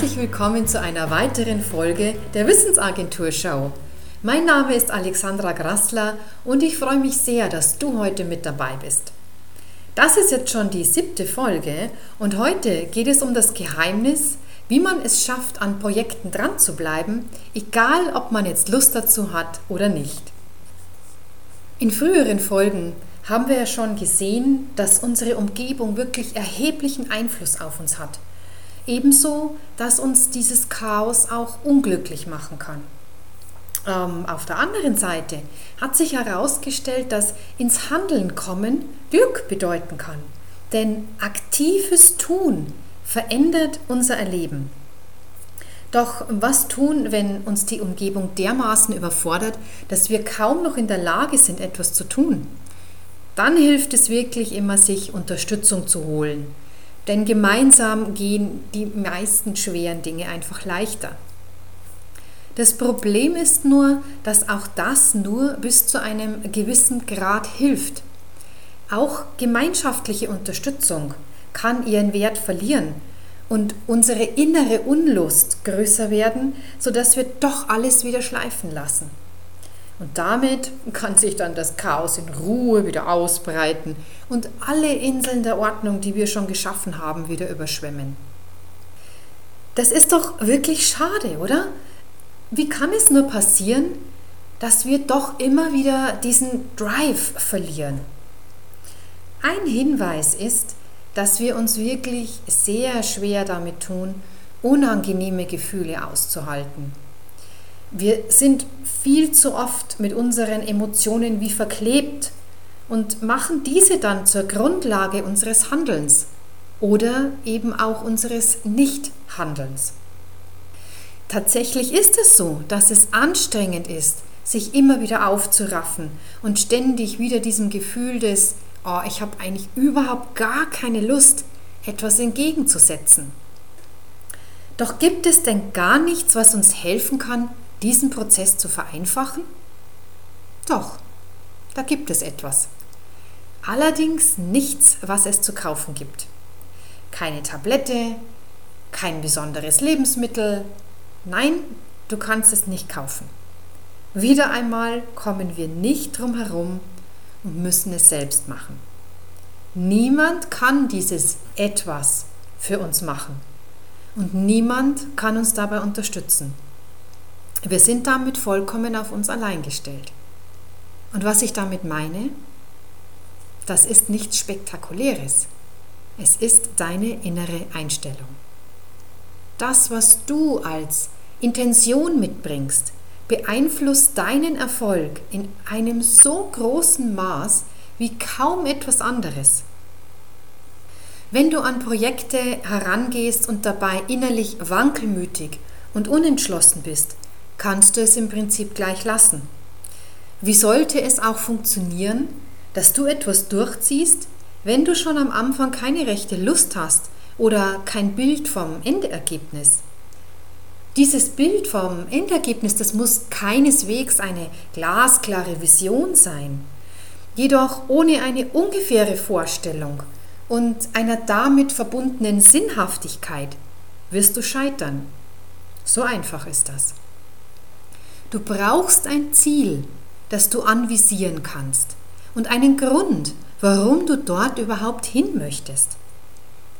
Herzlich willkommen zu einer weiteren Folge der Wissensagentur Show. Mein Name ist Alexandra Grassler und ich freue mich sehr, dass du heute mit dabei bist. Das ist jetzt schon die siebte Folge und heute geht es um das Geheimnis, wie man es schafft, an Projekten dran zu bleiben, egal ob man jetzt Lust dazu hat oder nicht. In früheren Folgen haben wir ja schon gesehen, dass unsere Umgebung wirklich erheblichen Einfluss auf uns hat. Ebenso, dass uns dieses Chaos auch unglücklich machen kann. Ähm, auf der anderen Seite hat sich herausgestellt, dass ins Handeln kommen Glück bedeuten kann. Denn aktives Tun verändert unser Erleben. Doch was tun, wenn uns die Umgebung dermaßen überfordert, dass wir kaum noch in der Lage sind, etwas zu tun? Dann hilft es wirklich immer, sich Unterstützung zu holen. Denn gemeinsam gehen die meisten schweren Dinge einfach leichter. Das Problem ist nur, dass auch das nur bis zu einem gewissen Grad hilft. Auch gemeinschaftliche Unterstützung kann ihren Wert verlieren und unsere innere Unlust größer werden, sodass wir doch alles wieder schleifen lassen. Und damit kann sich dann das Chaos in Ruhe wieder ausbreiten und alle Inseln der Ordnung, die wir schon geschaffen haben, wieder überschwemmen. Das ist doch wirklich schade, oder? Wie kann es nur passieren, dass wir doch immer wieder diesen Drive verlieren? Ein Hinweis ist, dass wir uns wirklich sehr schwer damit tun, unangenehme Gefühle auszuhalten. Wir sind viel zu oft mit unseren Emotionen wie verklebt und machen diese dann zur Grundlage unseres Handelns oder eben auch unseres Nichthandelns. Tatsächlich ist es so, dass es anstrengend ist, sich immer wieder aufzuraffen und ständig wieder diesem Gefühl des, oh, ich habe eigentlich überhaupt gar keine Lust, etwas entgegenzusetzen. Doch gibt es denn gar nichts, was uns helfen kann, diesen Prozess zu vereinfachen? Doch, da gibt es etwas. Allerdings nichts, was es zu kaufen gibt. Keine Tablette, kein besonderes Lebensmittel. Nein, du kannst es nicht kaufen. Wieder einmal kommen wir nicht drum herum und müssen es selbst machen. Niemand kann dieses etwas für uns machen und niemand kann uns dabei unterstützen. Wir sind damit vollkommen auf uns allein gestellt. Und was ich damit meine, das ist nichts Spektakuläres. Es ist deine innere Einstellung. Das, was du als Intention mitbringst, beeinflusst deinen Erfolg in einem so großen Maß wie kaum etwas anderes. Wenn du an Projekte herangehst und dabei innerlich wankelmütig und unentschlossen bist, kannst du es im Prinzip gleich lassen. Wie sollte es auch funktionieren, dass du etwas durchziehst, wenn du schon am Anfang keine rechte Lust hast oder kein Bild vom Endergebnis? Dieses Bild vom Endergebnis, das muss keineswegs eine glasklare Vision sein, jedoch ohne eine ungefähre Vorstellung und einer damit verbundenen Sinnhaftigkeit wirst du scheitern. So einfach ist das. Du brauchst ein Ziel, das du anvisieren kannst und einen Grund, warum du dort überhaupt hin möchtest.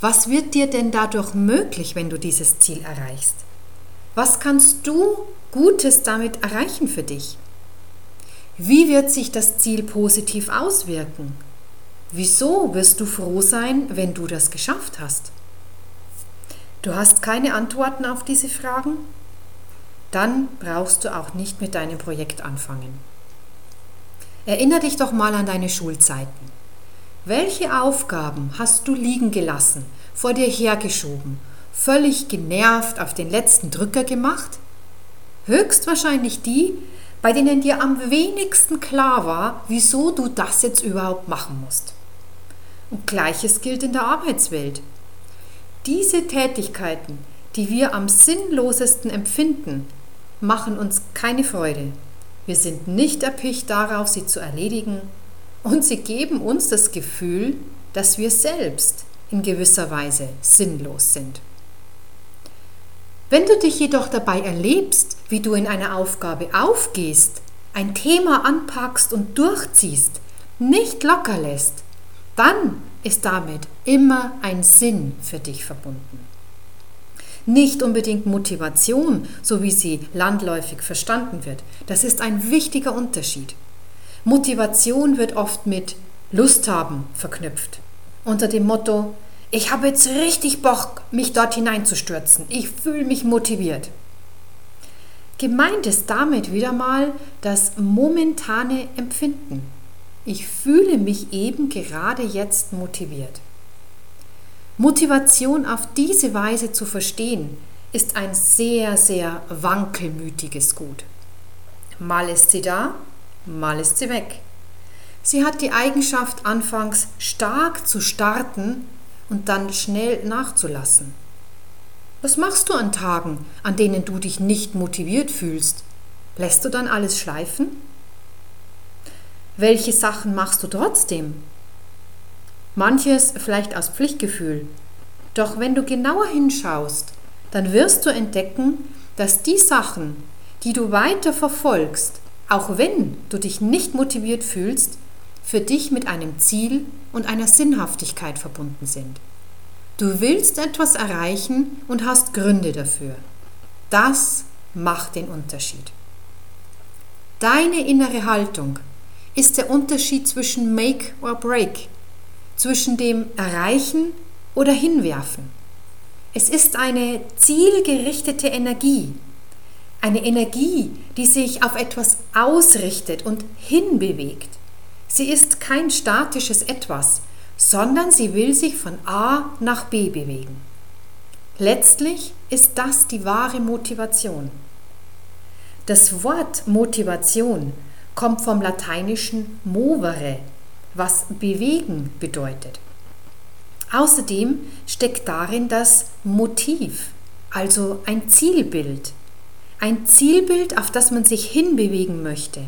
Was wird dir denn dadurch möglich, wenn du dieses Ziel erreichst? Was kannst du Gutes damit erreichen für dich? Wie wird sich das Ziel positiv auswirken? Wieso wirst du froh sein, wenn du das geschafft hast? Du hast keine Antworten auf diese Fragen? Dann brauchst du auch nicht mit deinem Projekt anfangen. Erinner dich doch mal an deine Schulzeiten. Welche Aufgaben hast du liegen gelassen, vor dir hergeschoben, völlig genervt auf den letzten Drücker gemacht? Höchstwahrscheinlich die, bei denen dir am wenigsten klar war, wieso du das jetzt überhaupt machen musst. Und gleiches gilt in der Arbeitswelt. Diese Tätigkeiten, die wir am sinnlosesten empfinden, machen uns keine Freude. Wir sind nicht erpicht darauf, sie zu erledigen und sie geben uns das Gefühl, dass wir selbst in gewisser Weise sinnlos sind. Wenn du dich jedoch dabei erlebst, wie du in einer Aufgabe aufgehst, ein Thema anpackst und durchziehst, nicht locker lässt, dann ist damit immer ein Sinn für dich verbunden. Nicht unbedingt Motivation, so wie sie landläufig verstanden wird. Das ist ein wichtiger Unterschied. Motivation wird oft mit Lust haben verknüpft. Unter dem Motto, ich habe jetzt richtig Bock, mich dort hineinzustürzen. Ich fühle mich motiviert. Gemeint ist damit wieder mal das momentane Empfinden. Ich fühle mich eben gerade jetzt motiviert. Motivation auf diese Weise zu verstehen, ist ein sehr, sehr wankelmütiges Gut. Mal ist sie da, mal ist sie weg. Sie hat die Eigenschaft, anfangs stark zu starten und dann schnell nachzulassen. Was machst du an Tagen, an denen du dich nicht motiviert fühlst? Lässt du dann alles schleifen? Welche Sachen machst du trotzdem? Manches vielleicht aus Pflichtgefühl. Doch wenn du genauer hinschaust, dann wirst du entdecken, dass die Sachen, die du weiter verfolgst, auch wenn du dich nicht motiviert fühlst, für dich mit einem Ziel und einer Sinnhaftigkeit verbunden sind. Du willst etwas erreichen und hast Gründe dafür. Das macht den Unterschied. Deine innere Haltung ist der Unterschied zwischen Make or Break, zwischen dem Erreichen oder Hinwerfen. Es ist eine zielgerichtete Energie, eine Energie, die sich auf etwas ausrichtet und hinbewegt. Sie ist kein statisches Etwas, sondern sie will sich von A nach B bewegen. Letztlich ist das die wahre Motivation. Das Wort Motivation kommt vom lateinischen movere, was bewegen bedeutet. Außerdem steckt darin das Motiv, also ein Zielbild. Ein Zielbild, auf das man sich hinbewegen möchte,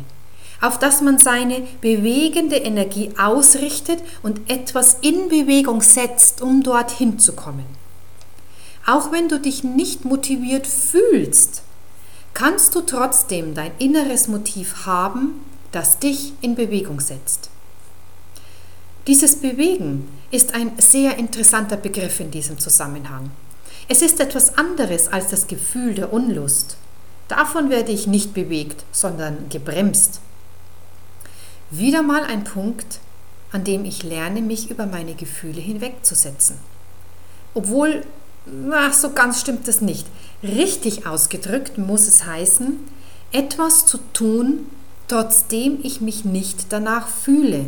auf das man seine bewegende Energie ausrichtet und etwas in Bewegung setzt, um dorthin zu kommen. Auch wenn du dich nicht motiviert fühlst, kannst du trotzdem dein inneres Motiv haben, das dich in Bewegung setzt. Dieses Bewegen ist ein sehr interessanter Begriff in diesem Zusammenhang. Es ist etwas anderes als das Gefühl der Unlust. Davon werde ich nicht bewegt, sondern gebremst. Wieder mal ein Punkt, an dem ich lerne, mich über meine Gefühle hinwegzusetzen. Obwohl na, so ganz stimmt das nicht. Richtig ausgedrückt muss es heißen, etwas zu tun, trotzdem ich mich nicht danach fühle.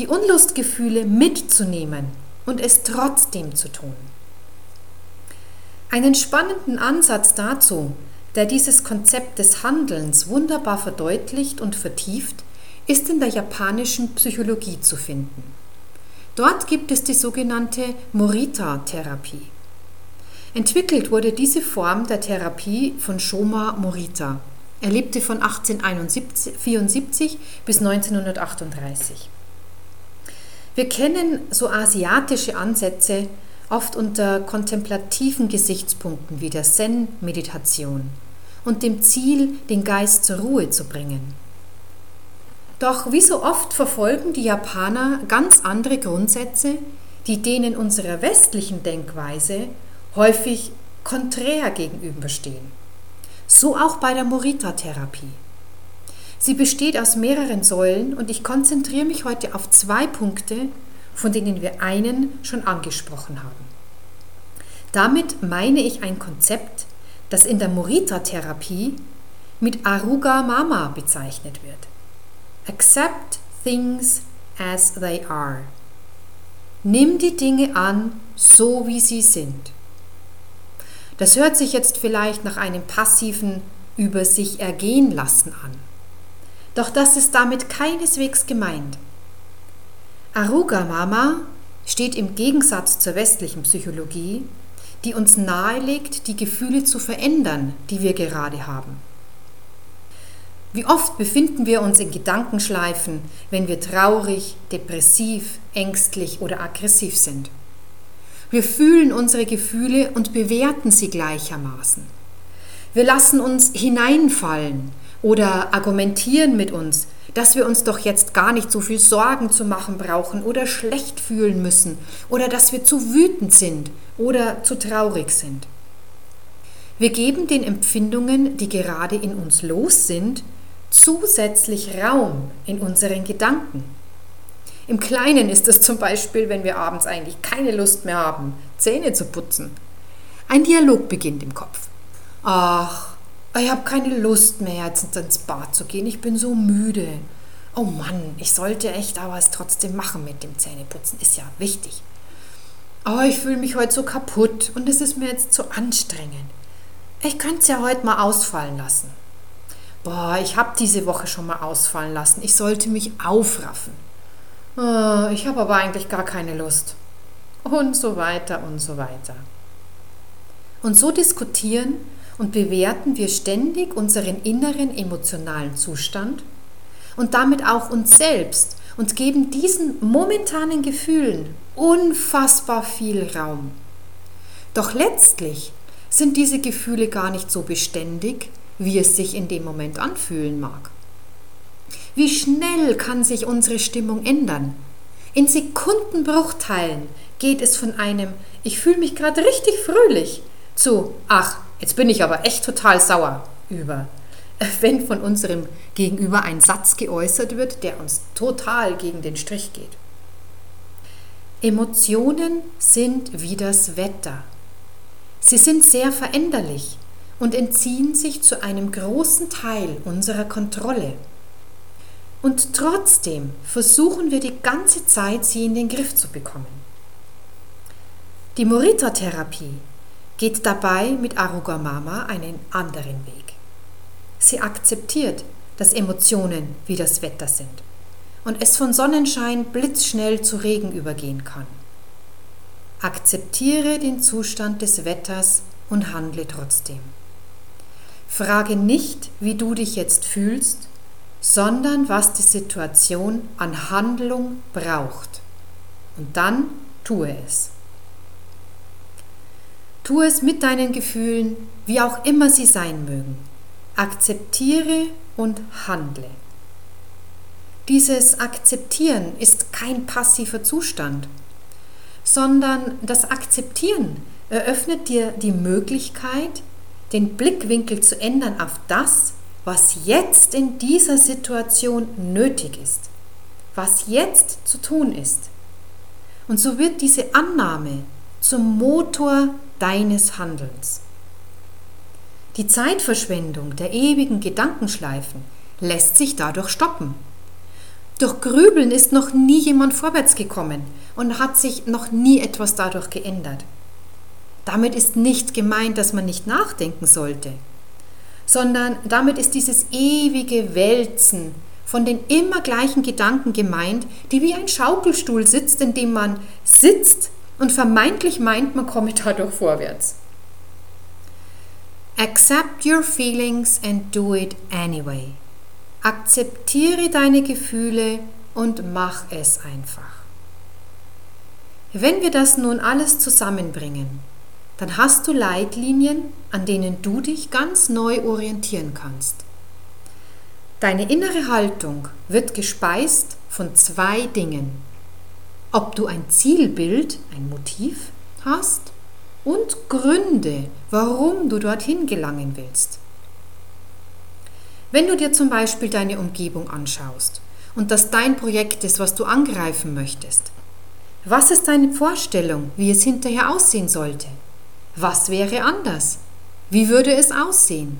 Die Unlustgefühle mitzunehmen und es trotzdem zu tun. Einen spannenden Ansatz dazu, der dieses Konzept des Handelns wunderbar verdeutlicht und vertieft, ist in der japanischen Psychologie zu finden. Dort gibt es die sogenannte Morita-Therapie. Entwickelt wurde diese Form der Therapie von Shoma Morita. Er lebte von 1874 bis 1938. Wir kennen so asiatische Ansätze oft unter kontemplativen Gesichtspunkten wie der Zen-Meditation und dem Ziel, den Geist zur Ruhe zu bringen. Doch wie so oft verfolgen die Japaner ganz andere Grundsätze, die denen unserer westlichen Denkweise häufig konträr gegenüberstehen. So auch bei der Morita-Therapie. Sie besteht aus mehreren Säulen und ich konzentriere mich heute auf zwei Punkte, von denen wir einen schon angesprochen haben. Damit meine ich ein Konzept, das in der Morita-Therapie mit Aruga Mama bezeichnet wird. Accept things as they are. Nimm die Dinge an, so wie sie sind. Das hört sich jetzt vielleicht nach einem passiven über sich ergehen lassen an. Doch das ist damit keineswegs gemeint. Aruga Mama steht im Gegensatz zur westlichen Psychologie, die uns nahelegt, die Gefühle zu verändern, die wir gerade haben. Wie oft befinden wir uns in Gedankenschleifen, wenn wir traurig, depressiv, ängstlich oder aggressiv sind? Wir fühlen unsere Gefühle und bewerten sie gleichermaßen. Wir lassen uns hineinfallen oder argumentieren mit uns, dass wir uns doch jetzt gar nicht so viel Sorgen zu machen brauchen oder schlecht fühlen müssen oder dass wir zu wütend sind oder zu traurig sind. Wir geben den Empfindungen, die gerade in uns los sind, zusätzlich Raum in unseren Gedanken. Im Kleinen ist es zum Beispiel, wenn wir abends eigentlich keine Lust mehr haben, Zähne zu putzen. Ein Dialog beginnt im Kopf. Ach, ich habe keine Lust mehr, jetzt ins Bad zu gehen. Ich bin so müde. Oh Mann, ich sollte echt aber es trotzdem machen mit dem Zähneputzen. Ist ja wichtig. Oh, ich fühle mich heute so kaputt und es ist mir jetzt zu anstrengend. Ich könnte es ja heute mal ausfallen lassen. Boah, ich habe diese Woche schon mal ausfallen lassen. Ich sollte mich aufraffen. Oh, ich habe aber eigentlich gar keine Lust. Und so weiter und so weiter. Und so diskutieren und bewerten wir ständig unseren inneren emotionalen Zustand und damit auch uns selbst und geben diesen momentanen Gefühlen unfassbar viel Raum. Doch letztlich sind diese Gefühle gar nicht so beständig, wie es sich in dem Moment anfühlen mag. Wie schnell kann sich unsere Stimmung ändern? In Sekundenbruchteilen geht es von einem Ich fühle mich gerade richtig fröhlich zu Ach, jetzt bin ich aber echt total sauer über. Wenn von unserem Gegenüber ein Satz geäußert wird, der uns total gegen den Strich geht. Emotionen sind wie das Wetter. Sie sind sehr veränderlich und entziehen sich zu einem großen Teil unserer Kontrolle. Und trotzdem versuchen wir die ganze Zeit, sie in den Griff zu bekommen. Die Morita-Therapie geht dabei mit Aruga Mama einen anderen Weg. Sie akzeptiert, dass Emotionen wie das Wetter sind und es von Sonnenschein blitzschnell zu Regen übergehen kann. Akzeptiere den Zustand des Wetters und handle trotzdem. Frage nicht, wie du dich jetzt fühlst, sondern was die Situation an Handlung braucht. Und dann tue es. Tue es mit deinen Gefühlen, wie auch immer sie sein mögen. Akzeptiere und handle. Dieses Akzeptieren ist kein passiver Zustand, sondern das Akzeptieren eröffnet dir die Möglichkeit, den Blickwinkel zu ändern auf das, was jetzt in dieser Situation nötig ist, was jetzt zu tun ist. Und so wird diese Annahme zum Motor deines Handelns. Die Zeitverschwendung der ewigen Gedankenschleifen lässt sich dadurch stoppen. Durch Grübeln ist noch nie jemand vorwärts gekommen und hat sich noch nie etwas dadurch geändert. Damit ist nicht gemeint, dass man nicht nachdenken sollte sondern damit ist dieses ewige Wälzen von den immer gleichen Gedanken gemeint, die wie ein Schaukelstuhl sitzt, in dem man sitzt und vermeintlich meint, man komme dadurch vorwärts. Accept your feelings and do it anyway. Akzeptiere deine Gefühle und mach es einfach. Wenn wir das nun alles zusammenbringen, dann hast du Leitlinien, an denen du dich ganz neu orientieren kannst. Deine innere Haltung wird gespeist von zwei Dingen. Ob du ein Zielbild, ein Motiv hast und Gründe, warum du dorthin gelangen willst. Wenn du dir zum Beispiel deine Umgebung anschaust und das dein Projekt ist, was du angreifen möchtest, was ist deine Vorstellung, wie es hinterher aussehen sollte? Was wäre anders? Wie würde es aussehen?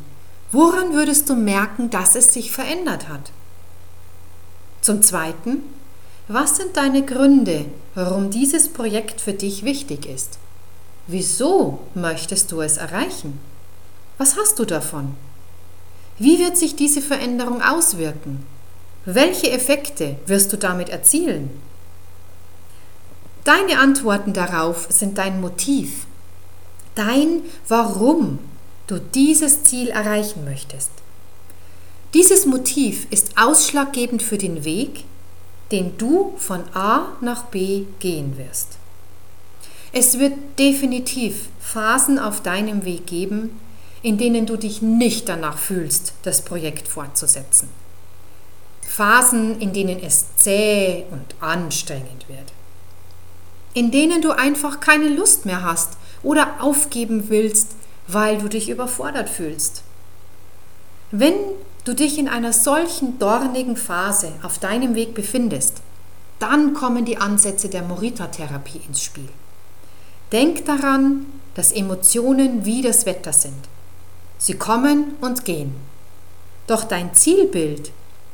Woran würdest du merken, dass es sich verändert hat? Zum Zweiten, was sind deine Gründe, warum dieses Projekt für dich wichtig ist? Wieso möchtest du es erreichen? Was hast du davon? Wie wird sich diese Veränderung auswirken? Welche Effekte wirst du damit erzielen? Deine Antworten darauf sind dein Motiv, dein Warum du dieses Ziel erreichen möchtest. Dieses Motiv ist ausschlaggebend für den Weg, den du von A nach B gehen wirst. Es wird definitiv Phasen auf deinem Weg geben, in denen du dich nicht danach fühlst, das Projekt fortzusetzen. Phasen, in denen es zäh und anstrengend wird. In denen du einfach keine Lust mehr hast oder aufgeben willst, weil du dich überfordert fühlst. Wenn du dich in einer solchen dornigen Phase auf deinem Weg befindest, dann kommen die Ansätze der Morita-Therapie ins Spiel. Denk daran, dass Emotionen wie das Wetter sind. Sie kommen und gehen. Doch dein Zielbild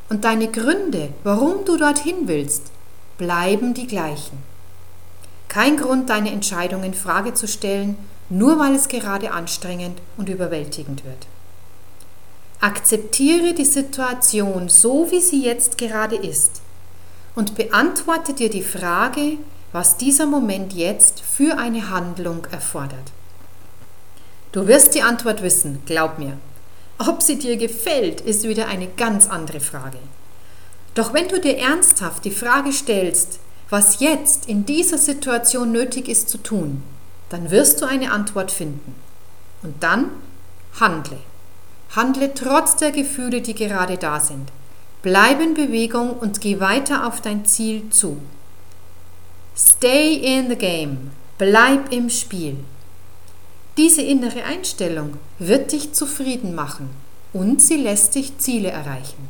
und deine Gründe, warum du dorthin willst, bleiben die gleichen. Kein Grund, deine Entscheidung in Frage zu stellen, nur weil es gerade anstrengend und überwältigend wird. Akzeptiere die Situation so, wie sie jetzt gerade ist und beantworte dir die Frage, was dieser Moment jetzt für eine Handlung erfordert. Du wirst die Antwort wissen, glaub mir. Ob sie dir gefällt, ist wieder eine ganz andere Frage. Doch wenn du dir ernsthaft die Frage stellst, was jetzt in dieser Situation nötig ist zu tun, dann wirst du eine Antwort finden. Und dann handle. Handle trotz der Gefühle, die gerade da sind. Bleib in Bewegung und geh weiter auf dein Ziel zu. Stay in the game. Bleib im Spiel. Diese innere Einstellung wird dich zufrieden machen und sie lässt dich Ziele erreichen.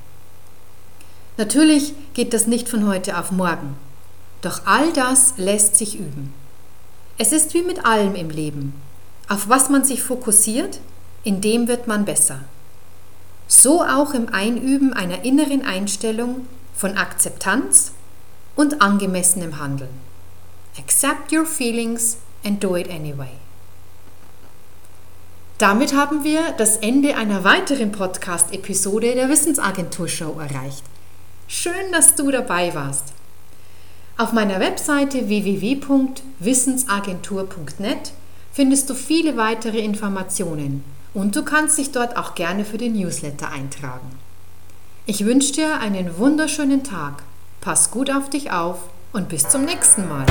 Natürlich geht das nicht von heute auf morgen, doch all das lässt sich üben. Es ist wie mit allem im Leben. Auf was man sich fokussiert, in dem wird man besser. So auch im Einüben einer inneren Einstellung von Akzeptanz und angemessenem Handeln. Accept your feelings and do it anyway. Damit haben wir das Ende einer weiteren Podcast-Episode der Wissensagentur-Show erreicht. Schön, dass du dabei warst. Auf meiner Webseite www.wissensagentur.net findest du viele weitere Informationen und du kannst dich dort auch gerne für den Newsletter eintragen. Ich wünsche dir einen wunderschönen Tag, pass gut auf dich auf und bis zum nächsten Mal.